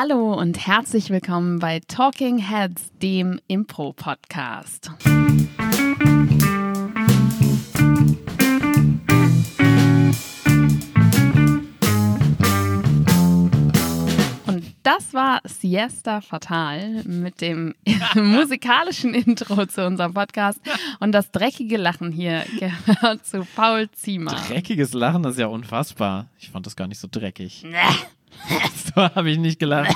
Hallo und herzlich willkommen bei Talking Heads, dem Impro-Podcast. Und das war Siesta Fatal mit dem musikalischen Intro zu unserem Podcast. Und das dreckige Lachen hier gehört zu Paul Ziemer. Dreckiges Lachen ist ja unfassbar. Ich fand das gar nicht so dreckig. so habe ich nicht gelacht.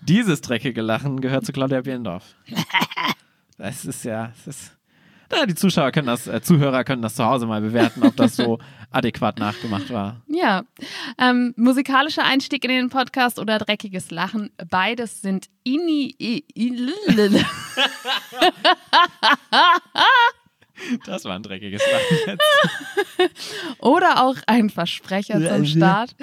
Dieses dreckige Lachen gehört zu Claudia Biendorf. Das ist ja, das ist, na, die Zuschauer können das, äh, Zuhörer können das zu Hause mal bewerten, ob das so adäquat nachgemacht war. Ja, ähm, musikalischer Einstieg in den Podcast oder dreckiges Lachen, beides sind ini. Das war ein dreckiges Lachen jetzt. oder auch ein Versprecher zum. Start.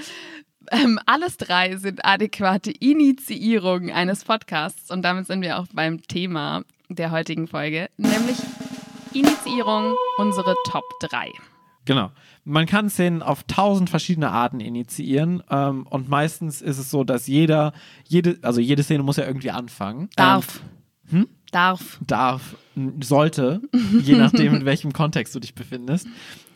Ähm, alles drei sind adäquate Initiierungen eines Podcasts und damit sind wir auch beim Thema der heutigen Folge, nämlich Initiierung, unsere Top 3. Genau. Man kann Szenen auf tausend verschiedene Arten initiieren ähm, und meistens ist es so, dass jeder, jede, also jede Szene muss ja irgendwie anfangen. Darf. Hm? Darf. darf, sollte, je nachdem, in welchem Kontext du dich befindest.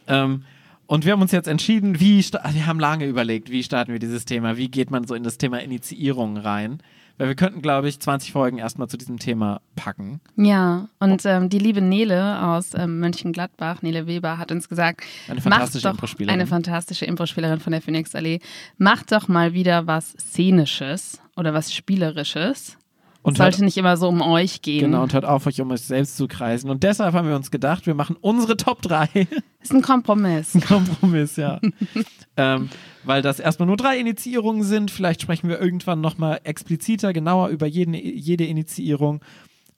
Ähm, und wir haben uns jetzt entschieden, wie, sta- wir haben lange überlegt, wie starten wir dieses Thema, wie geht man so in das Thema Initiierung rein. Weil wir könnten, glaube ich, 20 Folgen erstmal zu diesem Thema packen. Ja, und ähm, die liebe Nele aus ähm, Mönchengladbach, Nele Weber, hat uns gesagt, Eine fantastische macht doch Impro-Spielerin. Eine fantastische Improspielerin von der Phoenixallee. Macht doch mal wieder was Szenisches oder was Spielerisches. Und Sollte hört, nicht immer so um euch gehen. genau, und hört auf, euch um euch selbst zu kreisen. Und deshalb haben wir uns gedacht, wir machen unsere Top 3. Ist ein Kompromiss. Kompromiss, ja. ähm, weil das erstmal nur drei Initiierungen sind. Vielleicht sprechen wir irgendwann nochmal expliziter, genauer über jeden, jede Initiierung.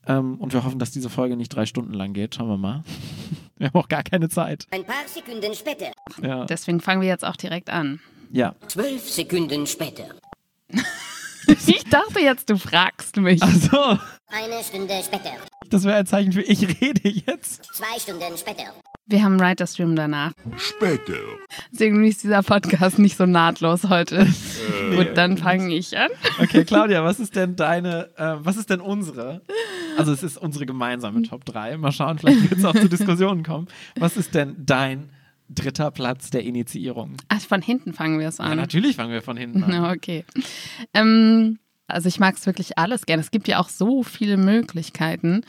Ähm, und wir hoffen, dass diese Folge nicht drei Stunden lang geht. Schauen wir mal. Wir haben auch gar keine Zeit. Ein paar Sekunden später. Ja. Deswegen fangen wir jetzt auch direkt an. ja. Zwölf Sekunden später. Ich dachte jetzt, du fragst mich. Also, Eine Stunde später. das wäre ein Zeichen für ich rede jetzt. Zwei Stunden später. Wir haben Writer Stream danach. Später. Deswegen ist dieser Podcast nicht so nahtlos heute. Gut, dann fange ich an. Okay, Claudia, was ist denn deine, äh, was ist denn unsere? Also es ist unsere gemeinsame Top 3. Mal schauen, vielleicht wird es auch zu Diskussionen kommen. Was ist denn dein dritter Platz der Initiierung? Ach, von hinten fangen wir es Ja, an. natürlich fangen wir von hinten an. Ja, okay. Ähm, also ich mag es wirklich alles gerne. Es gibt ja auch so viele Möglichkeiten.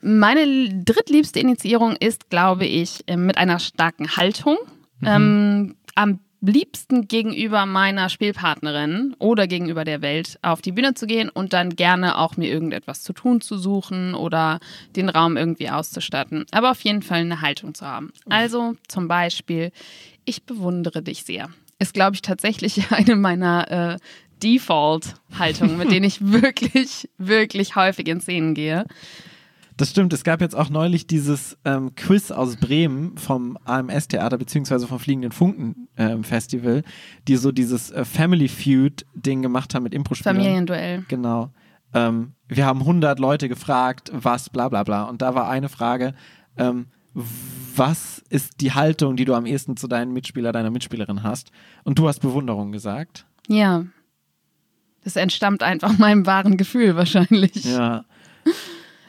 Meine drittliebste Initiierung ist, glaube ich, äh, mit einer starken Haltung. Ähm, am liebsten gegenüber meiner Spielpartnerin oder gegenüber der Welt auf die Bühne zu gehen und dann gerne auch mir irgendetwas zu tun zu suchen oder den Raum irgendwie auszustatten. Aber auf jeden Fall eine Haltung zu haben. Also zum Beispiel, ich bewundere dich sehr. Ist, glaube ich, tatsächlich eine meiner äh, Default-Haltungen, mit denen ich wirklich, wirklich häufig in Szenen gehe. Das stimmt, es gab jetzt auch neulich dieses ähm, Quiz aus Bremen vom AMS-Theater beziehungsweise vom Fliegenden Funken-Festival, die so dieses äh, Family Feud-Ding gemacht haben mit Impro-Spielern. Familienduell. Genau. Ähm, wir haben 100 Leute gefragt, was, bla bla bla. Und da war eine Frage, ähm, was ist die Haltung, die du am ehesten zu deinem Mitspieler, deiner Mitspielerin hast? Und du hast Bewunderung gesagt. Ja. Das entstammt einfach meinem wahren Gefühl wahrscheinlich. Ja.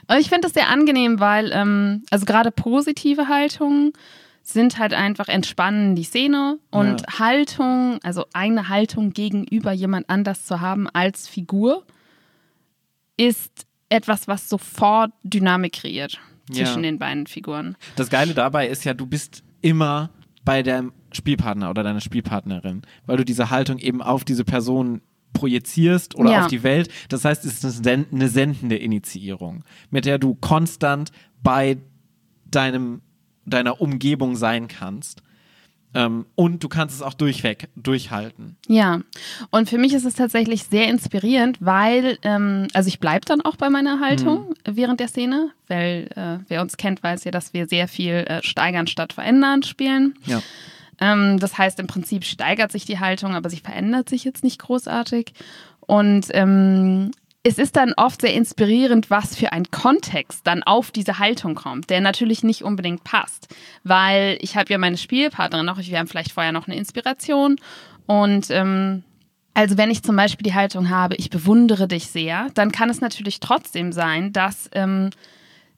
Aber ich finde das sehr angenehm, weil, ähm, also gerade positive Haltungen sind halt einfach entspannen die Szene und Ja. Haltung, also eine Haltung gegenüber jemand anders zu haben als Figur, ist etwas, was sofort Dynamik kreiert zwischen Ja. den beiden Figuren. Das Geile dabei ist ja, du bist immer bei deinem Spielpartner oder deiner Spielpartnerin, weil du diese Haltung eben auf diese Person projizierst oder Ja. auf die Welt. Das heißt, es ist eine sen- eine sendende Initiierung, mit der du konstant bei deinem, deiner Umgebung sein kannst. Ähm, und du kannst es auch durchweg durchhalten. Ja, und für mich ist es tatsächlich sehr inspirierend, weil, ähm, also ich bleibe dann auch bei meiner Haltung während der Szene, weil äh, wer uns kennt, weiß ja, dass wir sehr viel äh, steigern statt verändern spielen. Ja. Ähm, das heißt, im Prinzip steigert sich die Haltung, aber sie verändert sich jetzt nicht großartig. Und ähm, es ist dann oft sehr inspirierend, was für ein Kontext dann auf diese Haltung kommt, der natürlich nicht unbedingt passt. Weil ich habe ja meine Spielpartnerin noch, wir haben vielleicht vorher noch eine Inspiration und ähm, Also wenn ich zum Beispiel die Haltung habe, ich bewundere dich sehr, dann kann es natürlich trotzdem sein, dass, ähm,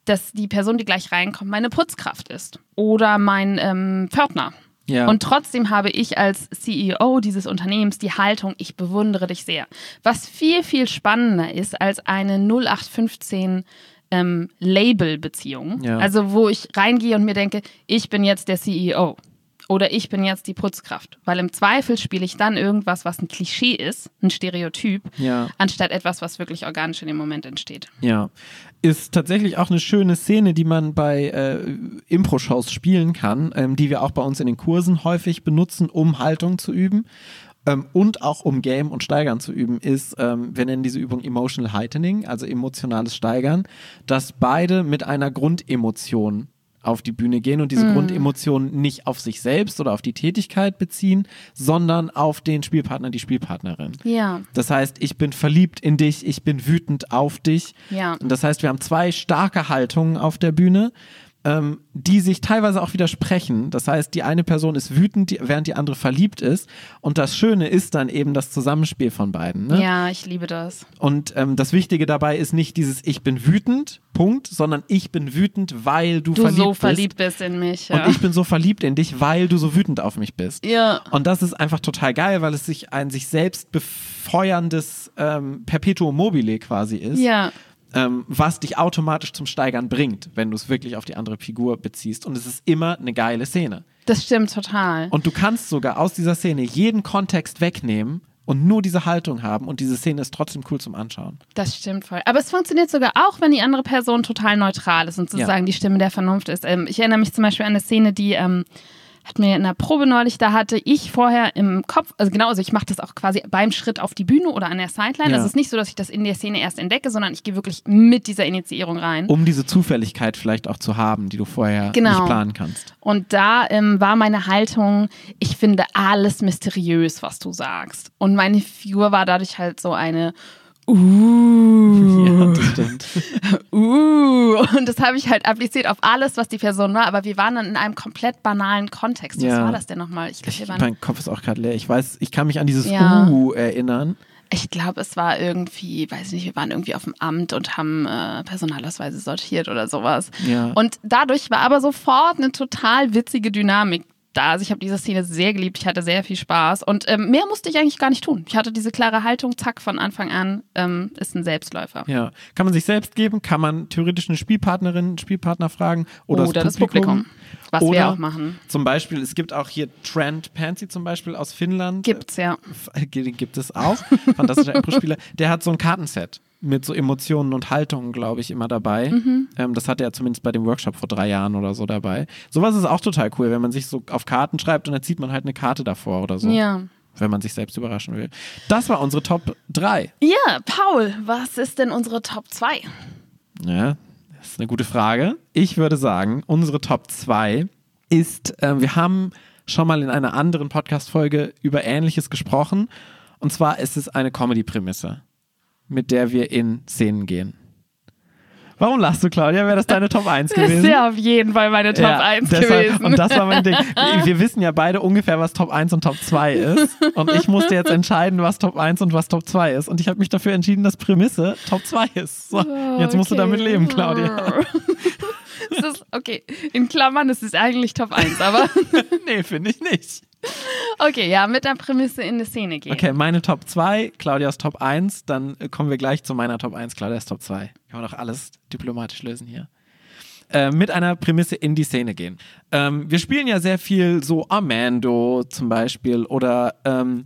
dass die Person, die gleich reinkommt, meine Putzkraft ist oder mein ähm, Pförtner. Ja. Und trotzdem habe ich als CEO dieses Unternehmens die Haltung, ich bewundere dich sehr. Was viel, viel spannender ist als eine 0815 ähm, Label-Beziehung. Ja. Also wo ich reingehe und mir denke, ich bin jetzt der CEO. Oder ich bin jetzt die Putzkraft. Weil im Zweifel spiele ich dann irgendwas, was ein Klischee ist, ein Stereotyp, Ja. anstatt etwas, was wirklich organisch in dem Moment entsteht. Ja. Ist tatsächlich auch eine schöne Szene, die man bei äh, Impro-Shows spielen kann, ähm, die wir auch bei uns in den Kursen häufig benutzen, um Haltung zu üben. Ähm, und auch um Game und Steigern zu üben, ist, ähm, wir nennen diese Übung Emotional Heightening, also emotionales Steigern, dass beide mit einer Grundemotion auf die Bühne gehen und diese Grundemotion nicht auf sich selbst oder auf die Tätigkeit beziehen, sondern auf den Spielpartner, die Spielpartnerin. Ja. Das heißt, ich bin verliebt in dich, ich bin wütend auf dich. Ja. Und das heißt, wir haben zwei starke Haltungen auf der Bühne, ähm, die sich teilweise auch widersprechen. Das heißt, die eine Person ist wütend, die, während die andere verliebt ist. Und das Schöne ist dann eben das Zusammenspiel von beiden. Ne? Ja, ich liebe das. Und ähm, das Wichtige dabei ist nicht dieses Ich bin wütend, Punkt, sondern ich bin wütend, weil du, Du verliebt so bist. verliebt bist in mich. Ja. Und ich bin so verliebt in dich, weil du so wütend auf mich bist. ja. Und das ist einfach total geil, weil es sich ein sich selbst befeuerndes ähm, Perpetuum mobile quasi ist, Ja. Ähm, was dich automatisch zum Steigern bringt, wenn du es wirklich auf die andere Figur beziehst. Und es ist immer eine geile Szene. Das stimmt total. Und du kannst sogar aus dieser Szene jeden Kontext wegnehmen und nur diese Haltung haben und diese Szene ist trotzdem cool zum Anschauen. Das stimmt voll. Aber es funktioniert sogar auch, wenn die andere Person total neutral ist und sozusagen die Stimme der Vernunft ist. Ähm, ich erinnere mich zum Beispiel an eine Szene, die ähm, hat mir in der Probe neulich, da hatte ich vorher im Kopf, also genau, also ich mache das auch quasi beim Schritt auf die Bühne oder an der Sideline. Ja. Also es ist nicht so, dass ich das in der Szene erst entdecke, sondern ich gehe wirklich mit dieser Initiierung rein. Um diese Zufälligkeit vielleicht auch zu haben, die du vorher Genau. nicht planen kannst. Und da ähm, war meine Haltung, ich finde alles mysteriös, was du sagst. Und meine Figur war dadurch halt so eine Uh. Ja, das stimmt. Uh, und das habe ich halt appliziert auf alles, was die Person war, aber wir waren dann in einem komplett banalen Kontext. Was Ja. war das denn nochmal? Ich glaube, Ich, waren, mein Kopf ist auch gerade leer. Ich weiß, ich kann mich an dieses Ja. Uh erinnern. ich glaube, es war irgendwie, weiß nicht, wir waren irgendwie auf dem Amt und haben äh, Personalausweise sortiert oder sowas. Ja. Und dadurch war aber sofort eine total witzige Dynamik da. Also ich habe diese Szene sehr geliebt, ich hatte sehr viel Spaß und ähm, mehr musste ich eigentlich gar nicht tun. Ich hatte diese klare Haltung, zack, von Anfang an, ähm, ist ein Selbstläufer. Ja, kann man sich selbst geben, kann man theoretisch eine Spielpartnerin, einen Spielpartner fragen oder, Oder das Publikum. was oder wir auch machen. Zum Beispiel, es gibt auch hier Trent Pansy zum Beispiel aus Finnland. Gibt's ja. Äh, gibt es auch. Fantastischer Impro-Spieler. Der hat so ein Kartenset mit so Emotionen und Haltungen, glaube ich, immer dabei. Mhm. Ähm, das hatte er zumindest bei dem Workshop vor drei Jahren oder so dabei. Sowas ist auch total cool, wenn man sich so auf Karten schreibt und dann zieht man halt eine Karte davor oder so. Ja. Wenn man sich selbst überraschen will. Das war unsere Top 3. Ja, Paul, was ist denn unsere Top 2? Ja, das ist eine gute Frage. Ich würde sagen, unsere Top 2 ist, äh, wir haben schon mal in einer anderen Podcast-Folge über Ähnliches gesprochen. Und zwar ist es eine Comedy-Prämisse, mit der wir in Szenen gehen. Warum lachst du, Claudia? Wäre das deine Top 1 gewesen? Ist ja auf jeden Fall meine Top Ja, 1 deshalb- gewesen. Und das war mein Ding. Wir, wir wissen ja beide ungefähr, was Top 1 und Top 2 ist. Und ich musste jetzt entscheiden, was Top 1 und was Top 2 ist. Und ich habe mich dafür entschieden, dass Prämisse Top 2 ist. So, jetzt musst du Okay. damit leben, Claudia. Es ist, okay, in Klammern, es ist eigentlich Top 1, aber nee, finde ich nicht. okay, ja, mit der Prämisse in die Szene gehen. Okay, meine Top 2, Claudias Top 1, dann kommen wir gleich zu meiner Top 1, Claudias Top 2. Kann man doch alles diplomatisch lösen hier. Äh, mit einer Prämisse in die Szene gehen. Ähm, wir spielen ja sehr viel so Armando zum Beispiel oder ähm,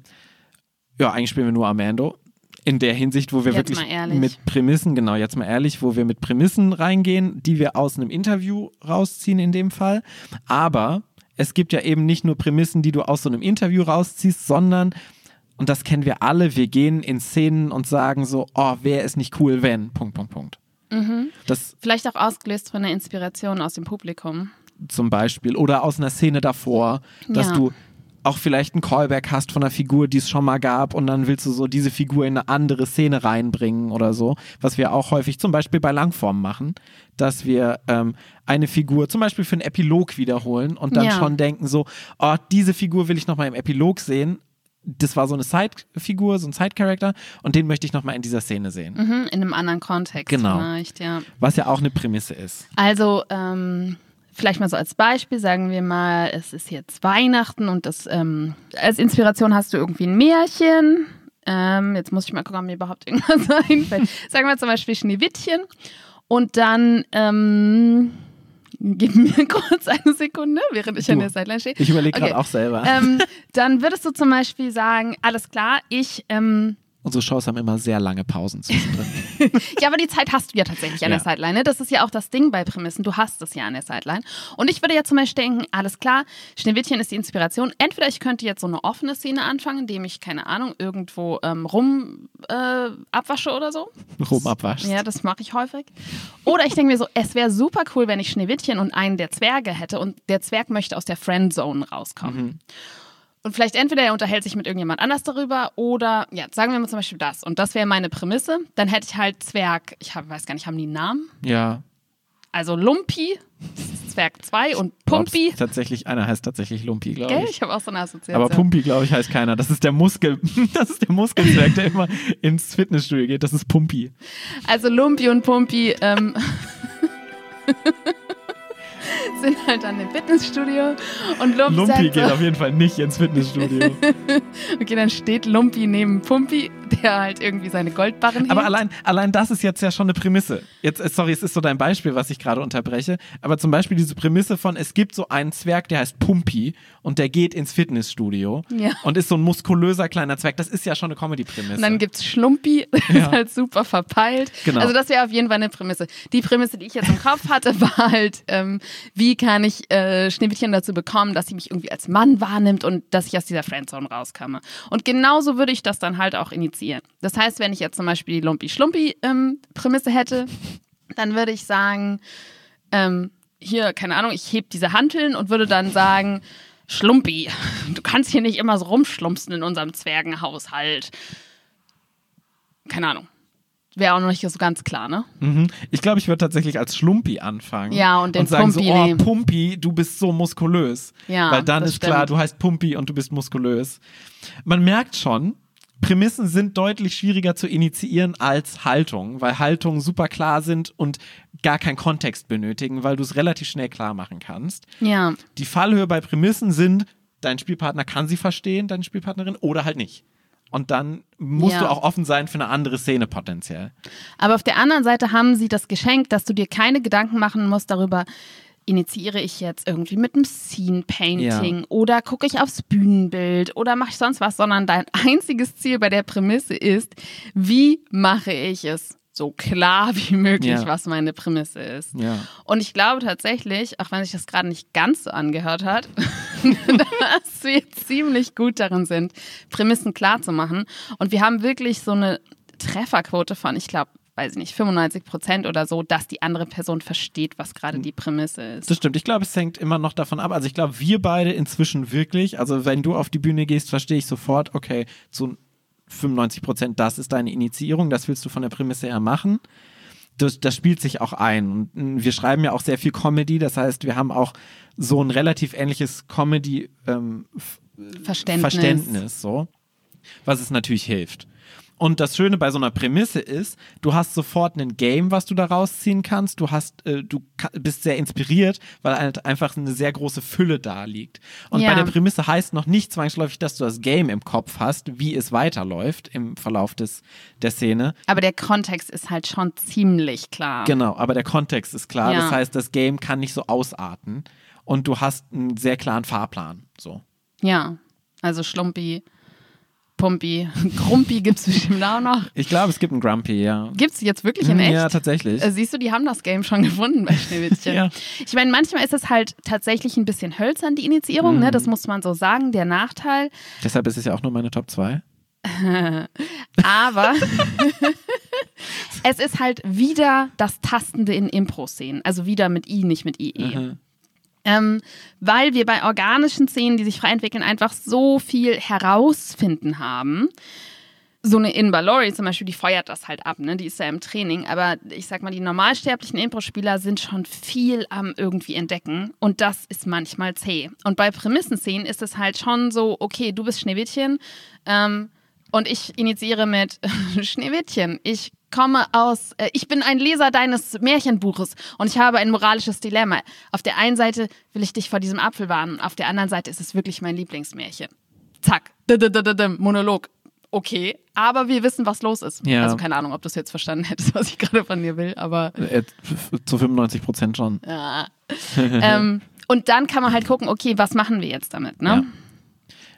ja, eigentlich spielen wir nur Armando. In der Hinsicht, wo wir Jetzt wirklich mit Prämissen, genau, jetzt mal ehrlich, wo wir mit Prämissen reingehen, die wir aus einem Interview rausziehen in dem Fall. Aber es gibt ja eben nicht nur Prämissen, die du aus so einem Interview rausziehst, sondern, und das kennen wir alle, wir gehen in Szenen und sagen so, oh, wäre es nicht cool, wenn, Punkt, Punkt, Punkt. Das Vielleicht auch ausgelöst von der Inspiration aus dem Publikum. zum Beispiel oder aus einer Szene davor, dass Ja. du auch vielleicht einen Callback hast von einer Figur, die es schon mal gab und dann willst du so diese Figur in eine andere Szene reinbringen oder so, was wir auch häufig zum Beispiel bei Langformen machen, dass wir ähm, eine Figur zum Beispiel für einen Epilog wiederholen und dann Ja. schon denken so, oh, diese Figur will ich noch mal im Epilog sehen, das war so eine Side-Figur, so ein Side-Character und den möchte ich nochmal in dieser Szene sehen. Mhm, in einem anderen Kontext Genau. vielleicht, ja. Was ja auch eine Prämisse ist. Also, ähm, vielleicht mal so als Beispiel, sagen wir mal, es ist jetzt Weihnachten und das, ähm, als Inspiration hast du irgendwie ein Märchen. Ähm, jetzt muss ich mal gucken, ob mir überhaupt irgendwas einfällt. Sagen wir zum Beispiel Schneewittchen. Und dann, ähm, gib mir kurz eine Sekunde, während ich an Du, der Sideline stehe. Ich überlege gerade Okay. auch selber. Ähm, dann würdest du zum Beispiel sagen, alles klar, ich, ähm, Unsere Shows haben immer sehr lange Pausen zwischendrin. Ja, aber die Zeit hast du ja tatsächlich an Ja. der Sideline. Ne? Das ist ja auch das Ding bei Prämissen. Du hast es ja an der Sideline. Und ich würde ja zum Beispiel denken, alles klar, Schneewittchen ist die Inspiration. Entweder ich könnte jetzt so eine offene Szene anfangen, indem ich, keine Ahnung, irgendwo ähm, rum äh, abwasche oder so. Rum abwaschst. Ja, das mache ich häufig. Oder ich denke mir so, es wäre super cool, wenn ich Schneewittchen und einen der Zwerge hätte und der Zwerg möchte aus der Friendzone rauskommen. Und vielleicht entweder er unterhält sich mit irgendjemand anders darüber oder, ja, sagen wir mal zum Beispiel das. Und das wäre meine Prämisse. Dann hätte ich halt Zwerg, ich hab, weiß gar nicht, haben die einen Namen? Ja. Also Lumpi, Zwerg 2 und Pumpi. Tatsächlich, einer heißt tatsächlich Lumpi, glaube Gell? ich. Ich habe auch so eine Assoziation. Aber Pumpi, glaube ich, heißt keiner. Das ist der Muskel, das ist der Muskelzwerg, der immer ins Fitnessstudio geht. Das ist Pumpi. Also Lumpi und Pumpi ähm, sind halt dann im Fitnessstudio und Lumpi, Lumpi geht so, auf jeden Fall nicht ins Fitnessstudio. okay, dann steht Lumpi neben Pumpi, der halt irgendwie seine Goldbarren Aber hebt. allein, allein das ist jetzt ja schon eine Prämisse. Jetzt, äh, sorry, es ist so dein Beispiel, was ich gerade unterbreche. Aber zum Beispiel diese Prämisse von, es gibt so einen Zwerg, der heißt Pumpi und der geht ins Fitnessstudio Ja. und ist so ein muskulöser kleiner Zwerg. Das ist ja schon eine Comedy-Prämisse. Und dann gibt's Schlumpi, das Ja. ist halt super verpeilt. Genau. Also das wäre auf jeden Fall eine Prämisse. Die Prämisse, die ich jetzt im Kopf hatte, war halt, ähm, wie kann ich äh, Schneewittchen dazu bekommen, dass sie mich irgendwie als Mann wahrnimmt und dass ich aus dieser Friendzone rauskomme. Und genauso würde ich das dann halt auch initiieren. Das heißt, wenn ich jetzt zum Beispiel die Lumpi-Schlumpi-Prämisse hätte, dann würde ich sagen, ähm, hier, keine Ahnung, ich heb diese Hanteln und würde dann sagen, Schlumpi, du kannst hier nicht immer so rumschlumpsen in unserem Zwergenhaushalt. Keine Ahnung. Wäre auch noch nicht so ganz klar, ne? Mhm. Ich glaube, ich würde tatsächlich als Schlumpi anfangen. Ja, und den sagen Pumpi so, oh, nehmen. Pumpi, du bist so muskulös. Ja, Weil dann ist klar, stimmt. du heißt Pumpi und du bist muskulös. Man merkt schon, Prämissen sind deutlich schwieriger zu initiieren als Haltung, weil Haltungen super klar sind und gar keinen Kontext benötigen, weil du es relativ schnell klar machen kannst. Ja. Die Fallhöhe bei Prämissen sind, dein Spielpartner kann sie verstehen, deine Spielpartnerin, oder halt nicht. Und dann musst Ja. du auch offen sein für eine andere Szene potenziell. Aber auf der anderen Seite haben sie das Geschenk, dass du dir keine Gedanken machen musst darüber, initiiere ich jetzt irgendwie mit einem Scene Painting Ja. oder gucke ich aufs Bühnenbild oder mache ich sonst was, sondern dein einziges Ziel bei der Prämisse ist, wie mache ich es so klar wie möglich, Ja. was meine Prämisse ist. Ja. Und ich glaube tatsächlich, auch wenn sich das gerade nicht ganz so angehört hat, dass wir ziemlich gut darin sind, Prämissen klar zu machen. Und wir haben wirklich so eine Trefferquote von, ich glaube, weiß ich nicht, 95 Prozent oder so, dass die andere Person versteht, was gerade die Prämisse ist. Das stimmt. Ich glaube, es hängt immer noch davon ab. Also ich glaube, wir beide inzwischen wirklich, also wenn du auf die Bühne gehst, verstehe ich sofort, okay, zu 95 Prozent, das ist deine Initiierung, das willst du von der Prämisse her machen. Das, das spielt sich auch ein. Und mh, wir schreiben ja auch sehr viel Comedy, das heißt, wir haben auch so ein relativ ähnliches Comedy ähm, Verständnis. Verständnis, so, was es natürlich hilft. Und das Schöne bei so einer Prämisse ist, du hast sofort ein Game, was du da rausziehen kannst. Du hast, äh, du bist sehr inspiriert, weil halt einfach eine sehr große Fülle da liegt. Und Ja. bei der Prämisse heißt noch nicht zwangsläufig, dass du das Game im Kopf hast, wie es weiterläuft im Verlauf des, der Szene. Aber der Kontext ist halt schon ziemlich klar. Genau, aber der Kontext ist klar. Ja. Das heißt, das Game kann nicht so ausarten. Und du hast einen sehr klaren Fahrplan. So. Ja, also Schlumpi, Pumpi, Grumpi gibt es bestimmt auch noch. Ich glaube, es gibt einen Grumpy, ja. Gibt es jetzt wirklich in echt? Ja, tatsächlich. Äh, Siehst du, die haben das Game schon gefunden bei Schneewittchen. Ja. Ich meine, manchmal ist es halt tatsächlich ein bisschen hölzern, die Initiierung, Mhm. ne? das muss man so sagen. Der Nachteil, Deshalb ist es ja auch nur meine Top 2. aber es ist halt wieder das Tastende in Impro-Szenen. Also wieder mit I, nicht mit IE. Mhm. Ähm, weil wir bei organischen Szenen, die sich frei entwickeln, einfach so viel herausfinden haben. so eine Inba Lori zum Beispiel, die feuert das halt ab, ne? Die ist ja im Training. Aber ich sag mal, die normalsterblichen Impro-Spieler sind schon viel am irgendwie entdecken. Und das ist manchmal zäh. Und bei Prämissenszenen ist es halt schon so, okay, du bist Schneewittchen. Ähm, und ich initiiere mit Schneewittchen. Ich komme aus, äh, ich bin ein Leser deines Märchenbuches und ich habe ein moralisches Dilemma. Auf der einen Seite will ich dich vor diesem Apfel warnen, auf der anderen Seite ist es wirklich mein Lieblingsmärchen. Zack, Monolog. Okay, aber wir wissen, was los ist. Ja. Also keine Ahnung, ob du es jetzt verstanden hättest, was ich gerade von dir will, aber Äh, Zu 95 Prozent schon. ja. ähm, und dann kann man halt gucken, okay, was machen wir jetzt damit, ne? Ja.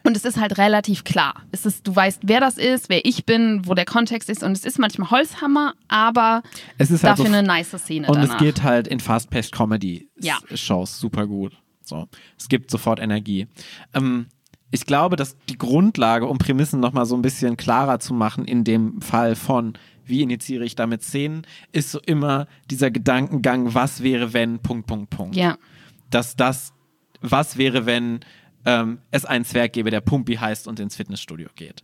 Und es ist halt relativ klar. Es ist, du weißt, wer das ist, wer ich bin, wo der Kontext ist. Und es ist manchmal Holzhammer, aber Es ist halt dafür so eine nice Szene Und danach. es geht halt in Fast-Paced Ja. Super gut. So. Es gibt sofort Energie. Ähm, ich glaube, dass die Grundlage, um Prämissen nochmal so ein bisschen klarer zu machen, in dem Fall von wie initiiere ich damit Szenen, ist so immer dieser Gedankengang, was wäre, wenn, Punkt, Punkt, Punkt. ja, Dass das, was wäre, wenn ähm, es einen Zwerg gäbe, der Pumpi heißt und ins Fitnessstudio geht.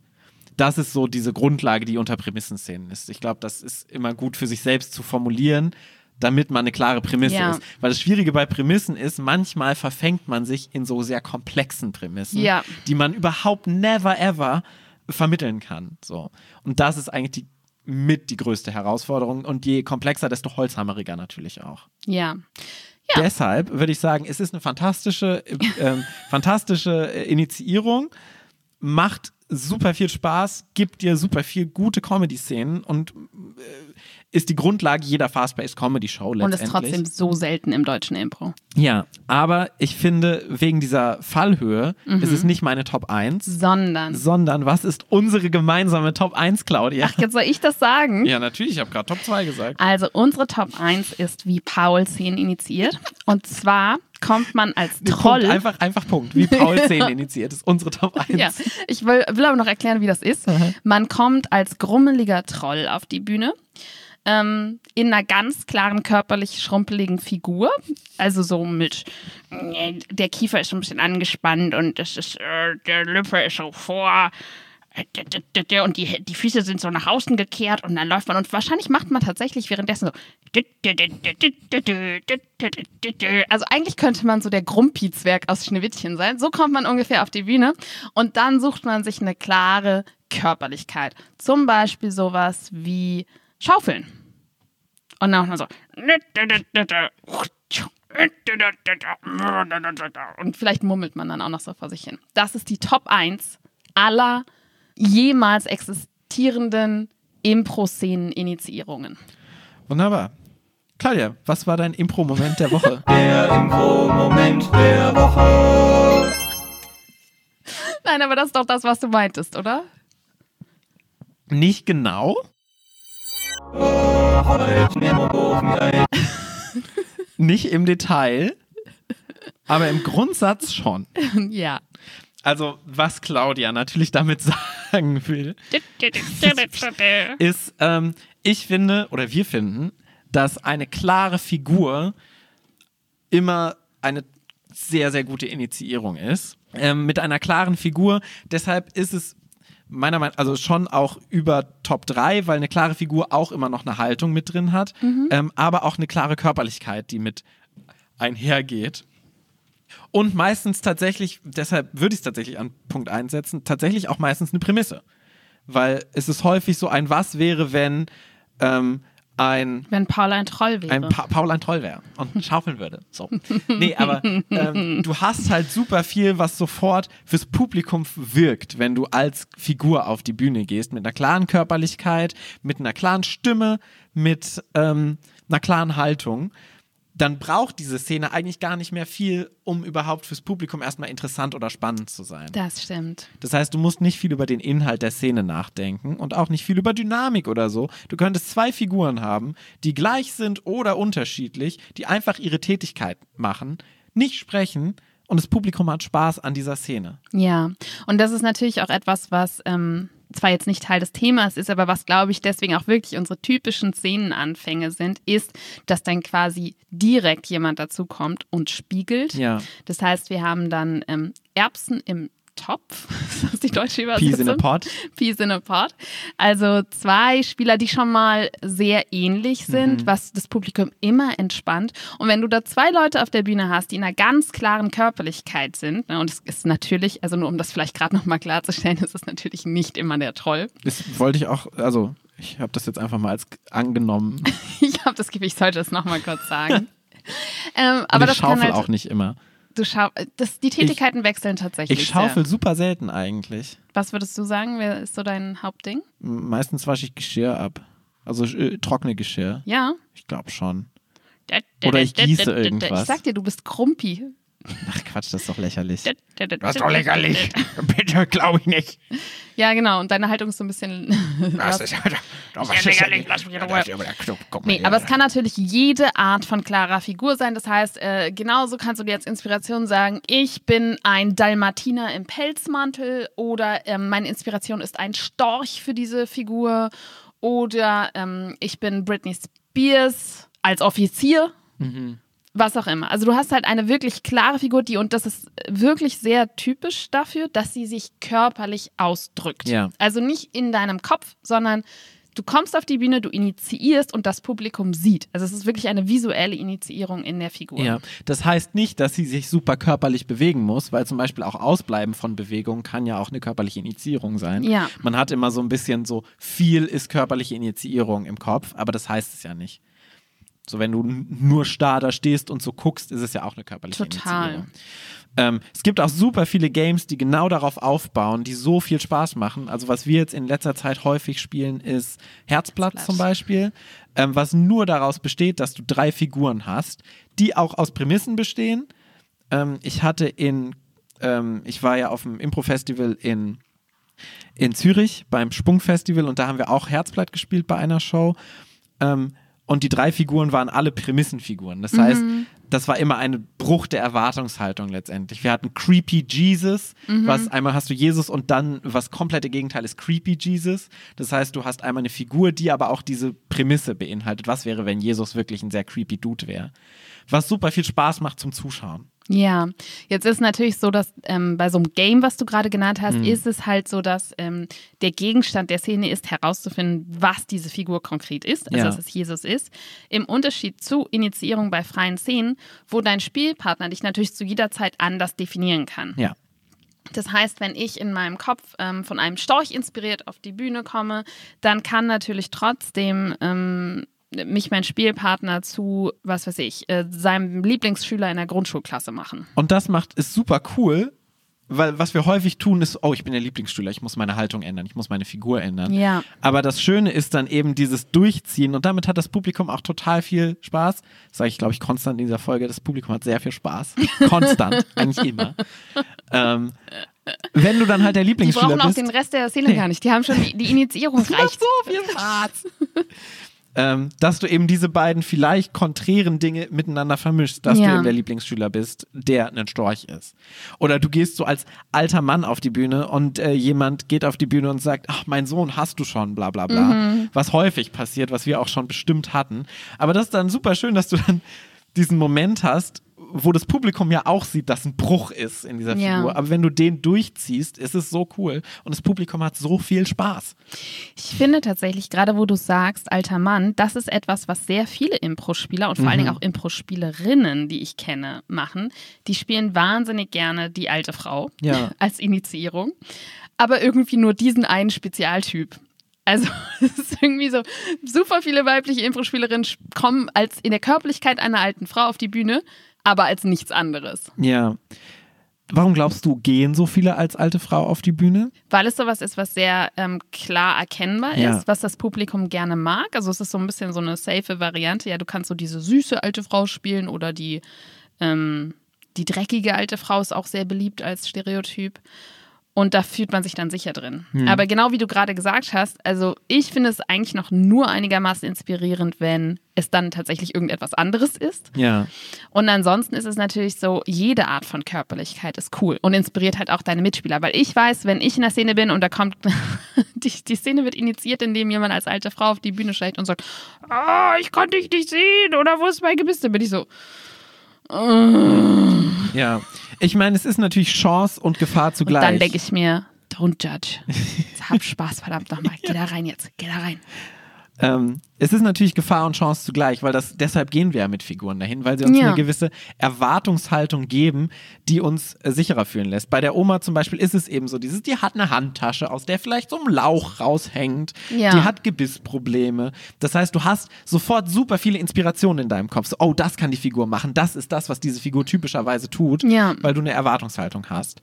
Das ist so diese Grundlage, die unter Prämissenszenen ist. Ich glaube, das ist immer gut für sich selbst zu formulieren, damit man eine klare Prämisse Ja. ist. Weil das Schwierige bei Prämissen ist, manchmal verfängt man sich in so sehr komplexen Prämissen, Ja. die man überhaupt never ever vermitteln kann. So. Und das ist eigentlich die mit die größte Herausforderung. Und je komplexer, desto holzhammeriger natürlich auch. ja. Deshalb würde ich sagen, es ist eine fantastische, äh, ähm, fantastische äh, Initiierung, macht super viel Spaß, gibt dir super viel gute Comedy-Szenen und äh, ist die Grundlage jeder Fast-Paced Comedy-Show Und letztendlich. ist trotzdem so selten im deutschen Impro. Ja, aber ich finde, wegen dieser Fallhöhe ist es nicht meine Top 1, Sondern. sondern was ist unsere gemeinsame Top 1, Claudia? Ach, jetzt soll ich das sagen? Ja, natürlich, ich habe gerade Top 2 gesagt. Also unsere Top 1 ist, wie Paul Szenen initiiert. Und zwar kommt man als Troll. Punkt, einfach, einfach Punkt. Wie Paul 10 initiiert, ist unsere Top 1. Ja, ich will, will aber noch erklären, wie das ist. Man kommt als grummeliger Troll auf die Bühne. Ähm, in einer ganz klaren körperlich schrumpeligen Figur. Also so mit, äh, der Kiefer ist ein bisschen angespannt und das ist, äh, der Lippe ist so vor. äh, Und die, die Füße sind so nach außen gekehrt und dann läuft man und wahrscheinlich macht man tatsächlich währenddessen so. Also eigentlich könnte man so der Grumpy-Zwerg aus Schneewittchen sein. So kommt man ungefähr auf die Bühne und dann sucht man sich eine klare Körperlichkeit. Zum Beispiel sowas wie Schaufeln. Und dann macht man so. Und vielleicht mummelt man dann auch noch so vor sich hin. Das ist die Top 1 aller jemals existierenden Impro-Szenen-Initiierungen. Wunderbar. Claudia, was war dein Impro-Moment der Woche? Der Info-Moment der Woche. Nein, aber das ist doch das, was du meintest, oder? Nicht genau. Nicht im Detail, aber im Grundsatz schon. ja. Also, was Claudia natürlich damit sagen will, ist, ähm, ich finde, oder wir finden, dass eine klare Figur immer eine sehr, sehr gute Initiierung ist. Ähm, mit einer klaren Figur. Deshalb ist es meiner Meinung also schon auch über Top 3, weil eine klare Figur auch immer noch eine Haltung mit drin hat, ähm, aber auch eine klare Körperlichkeit, die mit einhergeht. Und meistens tatsächlich, deshalb würde ich es tatsächlich an Punkt 1 setzen, tatsächlich auch meistens eine Prämisse. Weil es ist häufig so ein Was wäre, wenn ähm, ein Wenn Paul ein Troll wäre. ein pa Paul ein Troll wäre und schaufeln würde. So. Nee, aber ähm, du hast halt super viel, was sofort fürs Publikum wirkt, wenn du als Figur auf die Bühne gehst, mit einer klaren Körperlichkeit, mit einer klaren Stimme, mit ähm, einer klaren Haltung. Dann braucht diese Szene eigentlich gar nicht mehr viel, um überhaupt fürs Publikum erstmal interessant oder spannend zu sein. das stimmt. Das heißt, du musst nicht viel über den Inhalt der Szene nachdenken und auch nicht viel über Dynamik oder so. Du könntest zwei Figuren haben, die gleich sind oder unterschiedlich, die einfach ihre Tätigkeit machen, nicht sprechen und das Publikum hat Spaß an dieser Szene. Ja, und das ist natürlich auch etwas, was ähm, zwar jetzt nicht Teil des Themas ist, aber was, glaube ich, deswegen auch wirklich unsere typischen Szenenanfänge sind, ist, dass dann quasi direkt jemand dazu kommt und spiegelt. Ja. Das heißt, wir haben dann ähm, Erbsen im Topf. Das ist die deutsche Peas in a Übersetzung. pot. Peas in a Pot. Also zwei Spieler, die schon mal sehr ähnlich sind, was das Publikum immer entspannt. Und wenn du da zwei Leute auf der Bühne hast, die in einer ganz klaren Körperlichkeit sind, ne, und es ist natürlich, also nur um das vielleicht gerade nochmal klarzustellen, es ist natürlich nicht immer der Troll. Das wollte ich auch, also ich habe das jetzt einfach mal als angenommen. Ich habe das Gefühl, ich sollte das nochmal kurz sagen. ähm, Aber das kann schaufel halt, auch nicht immer. Du schau das, die Tätigkeiten wechseln tatsächlich. Ich schaufel Sehr. super selten eigentlich. Was würdest du sagen? Wer ist so dein Hauptding? Meistens wasche ich Geschirr ab. Also äh, trockene Geschirr. Ja. Ich glaube schon. Oder ich gieße irgendwas. Ich sag dir, du bist Krumpi. Ach Quatsch, das ist doch lächerlich. Das ist doch lächerlich. Bitte, glaube ich nicht. Ja, genau. Und deine Haltung ist so ein bisschen. Das ist doch was lächerlich. Lass mich in Ruhe. Nee, aber es kann natürlich jede Art von klarer Figur sein. Das heißt, äh, genauso kannst du dir als Inspiration sagen, ich bin ein Dalmatiner im Pelzmantel oder ähm, meine Inspiration ist ein Storch für diese Figur oder ähm, ich bin Britney Spears als Offizier. Was auch immer. Also du hast halt eine wirklich klare Figur, die, und das ist wirklich sehr typisch dafür, dass sie sich körperlich ausdrückt. Ja. Also nicht in deinem Kopf, sondern du kommst auf die Bühne, du initiierst und das Publikum sieht. Also es ist wirklich eine visuelle Initiierung in der Figur. Ja, das heißt nicht, dass sie sich super körperlich bewegen muss, weil zum Beispiel auch Ausbleiben von Bewegungen kann ja auch eine körperliche Initiierung sein. Ja. Man hat immer so ein bisschen so, viel ist körperliche Initiierung im Kopf, aber das heißt es ja nicht. So, wenn du nur starr da stehst und so guckst, ist es ja auch eine körperliche Total. Ähm, es gibt auch super viele Games, die genau darauf aufbauen, die so viel Spaß machen. Also was wir jetzt in letzter Zeit häufig spielen, ist Herzblatt Herzblatt. zum Beispiel, ähm, was nur daraus besteht, dass du drei Figuren hast, die auch aus Prämissen bestehen. Ähm, ich hatte in, ähm, ich war ja auf dem Impro-Festival in in Zürich beim Sprungfestival und da haben wir auch Herzblatt gespielt bei einer Show. Ähm, und die drei Figuren waren alle Prämissenfiguren. Das heißt, das war immer ein Bruch der Erwartungshaltung letztendlich. Wir hatten Creepy Jesus, was einmal hast du Jesus und dann was komplette Gegenteil ist Creepy Jesus. Das heißt, du hast einmal eine Figur, die aber auch diese Prämisse beinhaltet. Was wäre, wenn Jesus wirklich ein sehr creepy Dude wäre? Was super viel Spaß macht zum Zuschauen. Ja, jetzt ist natürlich so, dass ähm, bei so einem Game, was du gerade genannt Mhm. hast, ist es halt so, dass ähm, der Gegenstand der Szene ist, herauszufinden, was diese Figur konkret ist, also Ja. dass es Jesus ist. Im Unterschied zu Initiierung bei freien Szenen, wo dein Spielpartner dich natürlich zu jeder Zeit anders definieren kann. Ja. Das heißt, wenn ich in meinem Kopf ähm, von einem Storch inspiriert auf die Bühne komme, dann kann natürlich trotzdem ähm, mich mein Spielpartner zu, was weiß ich, äh, seinem Lieblingsschüler in der Grundschulklasse machen. Und das macht ist super cool, weil was wir häufig tun ist, oh, ich bin der Lieblingsschüler, ich muss meine Haltung ändern, ich muss meine Figur ändern. Ja. Aber das Schöne ist dann eben dieses Durchziehen und damit hat das Publikum auch total viel Spaß. Das sage ich, glaube ich, konstant in dieser Folge. Das Publikum hat sehr viel Spaß. Konstant, eigentlich immer. Ähm, wenn du dann halt der Die Lieblingsschüler brauchen auch bist. den Rest der Szene gar nicht. Die haben schon die, die Initiierung reicht. so viel Spaß. ähm, dass du eben diese beiden vielleicht konträren Dinge miteinander vermischst, dass du Ja. eben der Lieblingsschüler bist, der ein Storch ist. Oder du gehst so als alter Mann auf die Bühne und äh, jemand geht auf die Bühne und sagt, ach, mein Sohn hast du schon, bla bla bla. Mhm. Was häufig passiert, was wir auch schon bestimmt hatten. Aber das ist dann super schön, dass du dann diesen Moment hast, wo das Publikum ja auch sieht, dass ein Bruch ist in dieser Ja. Figur. Aber wenn du den durchziehst, ist es so cool. Und das Publikum hat so viel Spaß. Ich finde tatsächlich, gerade wo du sagst, alter Mann, das ist etwas, was sehr viele Impro-Spieler und vor allen Dingen auch Impro-Spielerinnen, die ich kenne, machen. Die spielen wahnsinnig gerne die alte Frau Ja. als Initiierung, aber irgendwie nur diesen einen Spezialtyp. Also es ist irgendwie so, super viele weibliche Impro-Spielerinnen kommen als in der Körperlichkeit einer alten Frau auf die Bühne, aber als nichts anderes. Ja. Warum glaubst du, gehen so viele als alte Frau auf die Bühne? Weil es sowas ist, was sehr ähm, klar erkennbar ist, Ja. was das Publikum gerne mag. Also es ist so ein bisschen so eine safe Variante. Ja, du kannst so diese süße alte Frau spielen oder die, ähm, die dreckige alte Frau ist auch sehr beliebt als Stereotyp. Und da fühlt man sich dann sicher drin. Aber genau wie du gerade gesagt hast, also ich finde es eigentlich noch nur einigermaßen inspirierend, wenn es dann tatsächlich irgendetwas anderes ist. Ja. Und ansonsten ist es natürlich so, jede Art von Körperlichkeit ist cool und inspiriert halt auch deine Mitspieler. Weil ich weiß, wenn ich in der Szene bin und da kommt, die, die Szene wird initiiert, indem jemand als alte Frau auf die Bühne steigt und sagt, ah, ich konnte dich nicht sehen oder wo ist mein Gebiss? Dann bin ich so, Ja. Ich meine, es ist natürlich Chance und Gefahr Und zugleich. dann denke ich mir, don't judge. Jetzt hab Spaß, verdammt nochmal. Geh da rein jetzt, geh da rein. Ähm, es ist natürlich Gefahr und Chance zugleich, weil das deshalb gehen wir ja mit Figuren dahin, weil sie uns Ja. eine gewisse Erwartungshaltung geben, die uns äh, sicherer fühlen lässt. Bei der Oma zum Beispiel ist es eben so, dieses, die hat eine Handtasche, aus der vielleicht so ein Lauch raushängt, Ja. die hat Gebissprobleme. Das heißt, du hast sofort super viele Inspirationen in deinem Kopf. So, oh, das kann die Figur machen, das ist das, was diese Figur typischerweise tut, Ja. weil du eine Erwartungshaltung hast.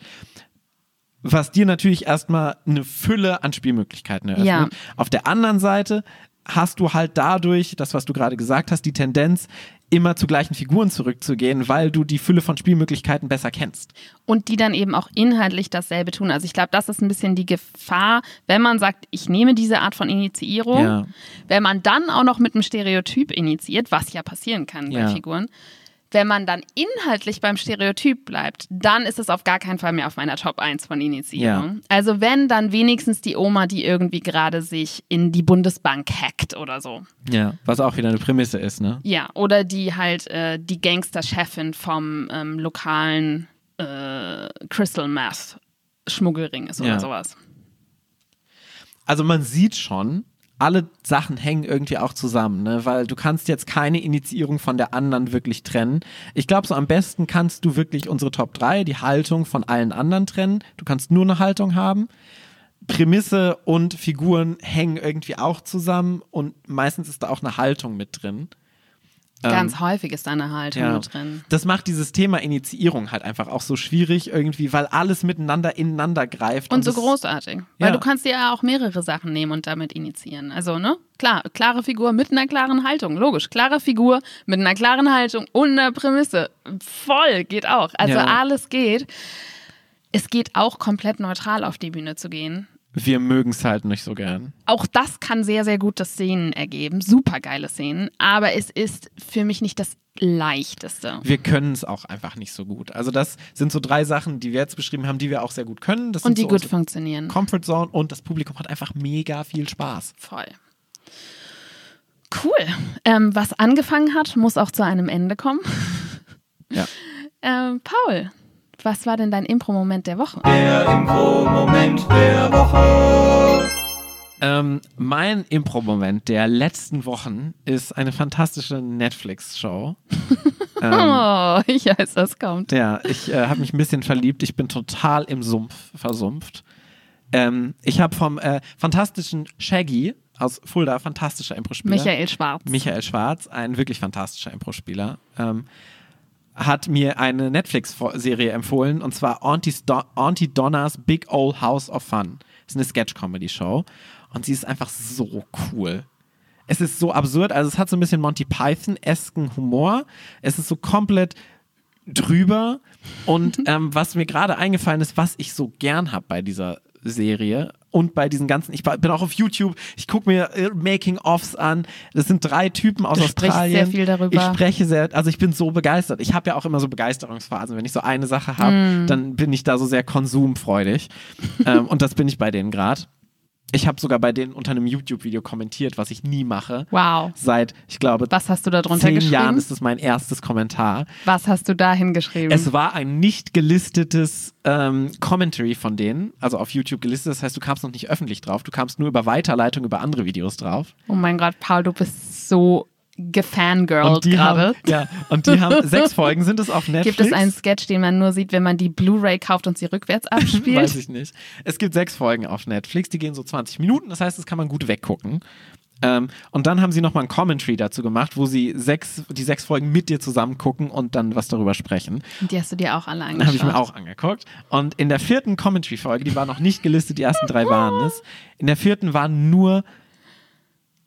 Was dir natürlich erstmal eine Fülle an Spielmöglichkeiten eröffnet. Ja. Auf der anderen Seite hast du halt dadurch, das, was du gerade gesagt hast, die Tendenz, immer zu gleichen Figuren zurückzugehen, weil du die Fülle von Spielmöglichkeiten besser kennst. Und die dann eben auch inhaltlich dasselbe tun. Also ich glaube, das ist ein bisschen die Gefahr, wenn man sagt, ich nehme diese Art von Initiierung, Ja. wenn man dann auch noch mit einem Stereotyp initiiert, was ja passieren kann Ja. bei Figuren, wenn man dann inhaltlich beim Stereotyp bleibt, dann ist es auf gar keinen Fall mehr auf meiner Top 1 von Initiierung. Ja. Also wenn, dann wenigstens die Oma, die irgendwie gerade sich in die Bundesbank hackt oder so. Ja. Was auch wieder eine Prämisse ist, ne? Ja, oder die halt äh, die Gangster-Chefin vom ähm, lokalen äh, Crystal Meth Schmuggelring ist oder Ja. sowas. Also man sieht schon, alle Sachen hängen irgendwie auch zusammen, ne? weil du kannst jetzt keine Initiierung von der anderen wirklich trennen. Ich glaube, so am besten kannst du wirklich unsere Top 3, die Haltung von allen anderen trennen. Du kannst nur eine Haltung haben. Prämisse und Figuren hängen irgendwie auch zusammen und meistens ist da auch eine Haltung mit drin. Ganz häufig ist da eine Haltung Ähm, Ja. drin. Das macht dieses Thema Initiierung halt einfach auch so schwierig irgendwie, weil alles miteinander ineinander greift. Und so das- großartig. Weil Ja. du kannst dir ja auch mehrere Sachen nehmen und damit initiieren. Also, ne? Klar, klare Figur mit einer klaren Haltung. Logisch. Klare Figur mit einer klaren Haltung und einer Prämisse. Voll, geht auch. Also Ja. alles geht. Es geht auch komplett neutral auf die Bühne zu gehen. Wir mögen es halt nicht so gern. Auch das kann sehr, sehr gute Szenen ergeben. Super geile Szenen. Aber es ist für mich nicht das leichteste. wir können es auch einfach nicht so gut. Also das sind so drei Sachen, die wir jetzt beschrieben haben, die wir auch sehr gut können. Das Und die so gut funktionieren. Comfort Zone und das Publikum hat einfach mega viel Spaß. Voll. Cool. Ähm, was angefangen hat, muss auch zu einem Ende kommen. Ja. Ähm, Paul, was war denn dein Impro-Moment der Woche? Der Info-Moment der Woche. Ähm, mein Impro-Moment der letzten Wochen ist eine fantastische Netflix-Show. ähm, Oh, ich weiß, das kommt. Ja, ich äh, habe mich ein bisschen verliebt. Ich bin total im Sumpf versumpft. Ähm, ich habe vom äh, fantastischen Shaggy aus Fulda, fantastischer Impro-Spieler. Michael Schwarz. Michael Schwarz, ein wirklich fantastischer Impro-Spieler, ähm, hat mir eine Netflix-Serie empfohlen und zwar Auntie, Do Auntie Donna's Big Old House of Fun. Das ist eine Sketch-Comedy-Show und sie ist einfach so cool. Es ist so absurd, also es hat so ein bisschen Monty Python-esken Humor. Es ist so komplett drüber und ähm, was mir gerade eingefallen ist, was ich so gern habe bei dieser Serie und bei diesen ganzen, ich bin auch auf YouTube, ich gucke mir äh, Making-ofs an. Das sind drei Typen aus Du Australien. sehr viel darüber. Ich spreche sehr, also ich bin so begeistert. Ich habe ja auch immer so Begeisterungsphasen. Wenn ich so eine Sache habe, Mm. dann bin ich da so sehr konsumfreudig. ähm, und das bin ich bei denen gerade. Ich habe sogar bei denen unter einem YouTube-Video kommentiert, was ich nie mache. Wow. Seit, ich glaube, Was hast du da drunter zehn geschrieben? Jahren ist das mein erstes Kommentar. Was hast du da hingeschrieben? Es war ein nicht gelistetes ähm, Commentary von denen, also auf YouTube gelistet. Das heißt, du kamst noch nicht öffentlich drauf, du kamst nur über Weiterleitung über andere Videos drauf. oh mein Gott, Paul, du bist so gefangirlt gerade. ja, und die haben sechs Folgen, sind es auf Netflix? Gibt es einen Sketch, den man nur sieht, wenn man die Blu-ray kauft und sie rückwärts abspielt? Weiß ich nicht. Es gibt sechs Folgen auf Netflix, die gehen so 20 Minuten, das heißt, das kann man gut weggucken. Ähm, und dann haben sie nochmal ein Commentary dazu gemacht, wo sie sechs, die sechs Folgen mit dir zusammen gucken und dann was darüber sprechen. Und die hast du dir auch alle Habe angeschaut. ich mir auch angeguckt. Und in der vierten Commentary-Folge, die war noch nicht gelistet, die ersten drei waren es. In der vierten waren nur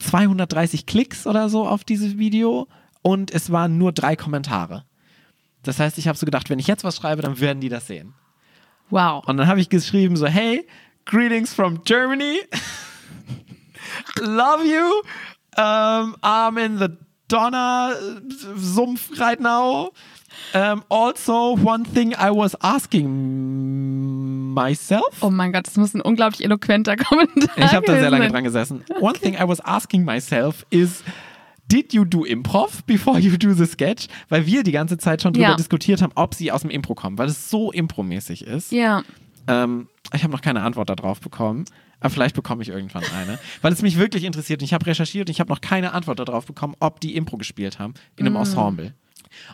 230 Klicks oder so auf dieses Video und es waren nur drei Kommentare. Das heißt, ich habe so gedacht, wenn ich jetzt was schreibe, dann werden die das sehen. Wow. Und dann habe ich geschrieben so, hey, greetings from Germany. Love you. Um, I'm in the Donner Sumpf right now. Um, also, one thing I was asking myself. Oh mein Gott, das muss ein unglaublich eloquenter Kommentar Ich habe da sehr lange sein. dran gesessen. One thing I was asking myself is, Did you do Improv before you do the sketch? Weil wir die ganze Zeit schon drüber Ja. diskutiert haben, ob sie aus dem Impro kommen, weil es so impromäßig ist. Ja. Ähm, ich habe noch keine Antwort darauf bekommen. Aber vielleicht bekomme ich irgendwann eine. Weil es mich wirklich interessiert. Und ich habe recherchiert und ich habe noch keine Antwort darauf bekommen, ob die Impro gespielt haben in einem Ensemble.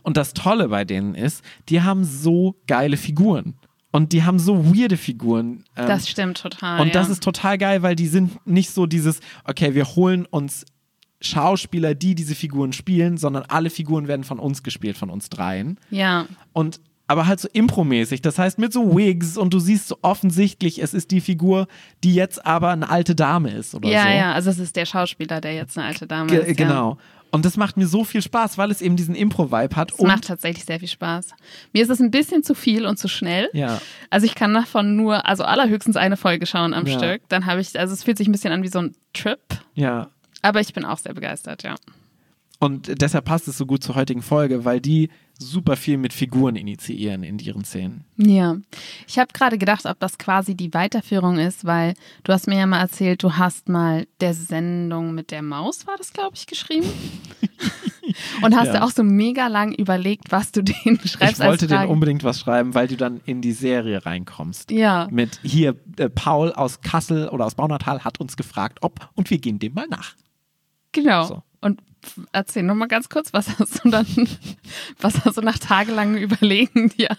Und das Tolle bei denen ist, die haben so geile Figuren. Und die haben so weirde Figuren. Ähm, Das stimmt total. und das ja. ist total geil, weil die sind nicht so dieses, okay, wir holen uns Schauspieler, die diese Figuren spielen, sondern alle Figuren werden von uns gespielt, von uns dreien. Ja. Und aber halt so impromäßig. Das heißt mit so Wigs und du siehst so offensichtlich, es ist die Figur, die jetzt aber eine alte Dame ist oder Ja, so. ja, also es ist der Schauspieler, der jetzt eine alte Dame Ge ist. Ja. Und das macht mir so viel Spaß, weil es eben diesen Impro-Vibe hat. Es macht tatsächlich sehr viel Spaß. Mir ist es ein bisschen zu viel und zu schnell. ja. Also ich kann davon nur, also allerhöchstens eine Folge schauen am Ja. Stück. Dann habe ich, also es fühlt sich ein bisschen an wie so ein Trip. Ja. Aber ich bin auch sehr begeistert, ja. Und deshalb passt es so gut zur heutigen Folge, weil die super viel mit Figuren initiieren in ihren Szenen. Ja. Ich habe gerade gedacht, ob das quasi die Weiterführung ist, weil du hast mir ja mal erzählt, du hast mal der Sendung mit der Maus, war das, glaube ich, geschrieben. Und hast Ja. auch so mega lang überlegt, was du denen schreibst ich wollte denen unbedingt was schreiben, weil du dann in die Serie reinkommst. Ja. Mit hier, äh, Paul aus Kassel oder aus Baunatal hat uns gefragt, ob, und wir gehen dem mal nach. Genau. So. Und erzähl noch mal ganz kurz, was hast du dann, was hast du nach tagelangem Überlegen dir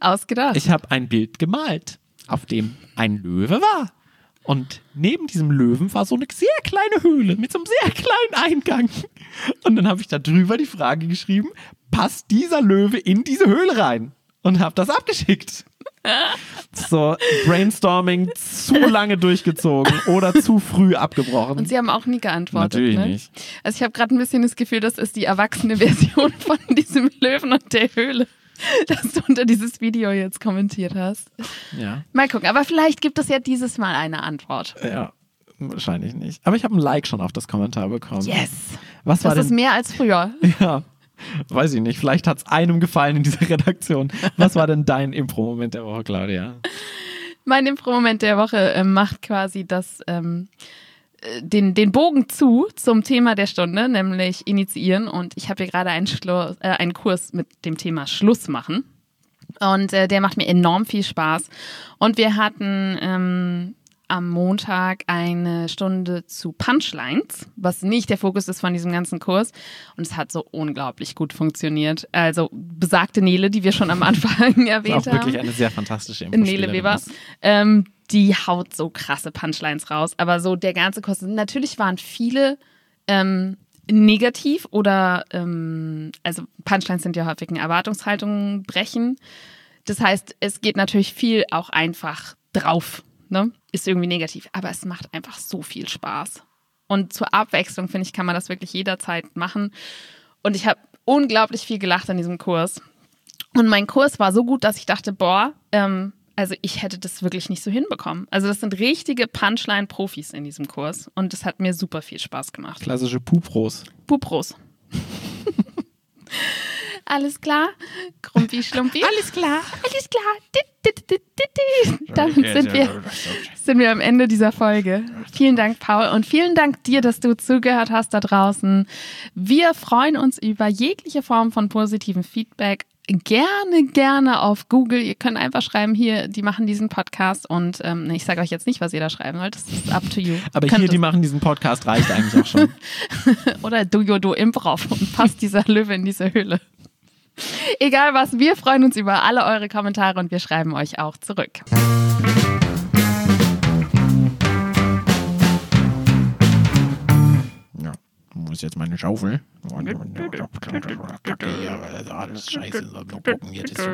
ausgedacht? Ich habe ein Bild gemalt, auf dem ein Löwe war. Und neben diesem Löwen war so eine sehr kleine Höhle mit so einem sehr kleinen Eingang. Und dann habe ich da drüber die Frage geschrieben, passt dieser Löwe in diese Höhle rein? Und habe das abgeschickt. So, Brainstorming zu lange durchgezogen oder zu früh abgebrochen. Und sie haben auch nie geantwortet. Natürlich ne? nicht. Also ich habe gerade ein bisschen das Gefühl, das ist die erwachsene Version von diesem Löwen und der Höhle, das du unter dieses Video jetzt kommentiert hast. Ja. Mal gucken, aber vielleicht gibt es ja dieses Mal eine Antwort. Ja, wahrscheinlich nicht. Aber ich habe ein Like schon auf das Kommentar bekommen. Yes! Was war Das ist denn? mehr als früher. Ja, weiß ich nicht. Vielleicht hat es einem gefallen in dieser Redaktion. Was war denn dein Impro-Moment der Woche, Claudia? Mein Impro-Moment der Woche äh, macht quasi das, ähm, äh, den, den Bogen zu zum Thema der Stunde, nämlich initiieren. Und ich habe hier gerade einen, äh, einen Kurs mit dem Thema Schluss machen. Und äh, der macht mir enorm viel Spaß. Und wir hatten ähm, am Montag eine Stunde zu Punchlines, was nicht der Fokus ist von diesem ganzen Kurs. Und es hat so unglaublich gut funktioniert. Also besagte Nele, die wir schon am Anfang erwähnt Auch haben. wirklich eine sehr fantastische Nele Impro-Spielerin Weber. Ähm, die haut so krasse Punchlines raus. Aber so der ganze Kurs, natürlich waren viele ähm, negativ oder, ähm, also Punchlines sind ja häufig eine Erwartungshaltung brechen. Das heißt, es geht natürlich viel auch einfach drauf. Ne? Ist irgendwie negativ. Aber es macht einfach so viel Spaß. Und zur Abwechslung, finde ich, kann man das wirklich jederzeit machen. Und ich habe unglaublich viel gelacht an diesem Kurs. Und mein Kurs war so gut, dass ich dachte, boah, ähm, also ich hätte das wirklich nicht so hinbekommen. Also das sind richtige Punchline-Profis in diesem Kurs. Und das hat mir super viel Spaß gemacht. Klassische Pupros. Pupros. Alles klar? Grumpi, Schlumpi? Alles klar. Alles klar. Dit. Dann sind wir, sind wir am Ende dieser Folge. Vielen Dank, Paul. Und vielen Dank dir, dass du zugehört hast da draußen. Wir freuen uns über jegliche Form von positivem Feedback. Gerne, gerne auf Google. Ihr könnt einfach schreiben, hier, die machen diesen Podcast und ähm, ich sage euch jetzt nicht, was ihr da schreiben sollt. Das ist up to you. Aber hier, die machen diesen Podcast, reicht eigentlich auch schon. oder du Jodo Improv und passt dieser Löwe in diese Höhle. Egal was, wir freuen uns über alle eure Kommentare und wir schreiben euch auch zurück. Ja. Wo ist jetzt meine Schaufel? Alles scheiße. Gucken, jetzt ist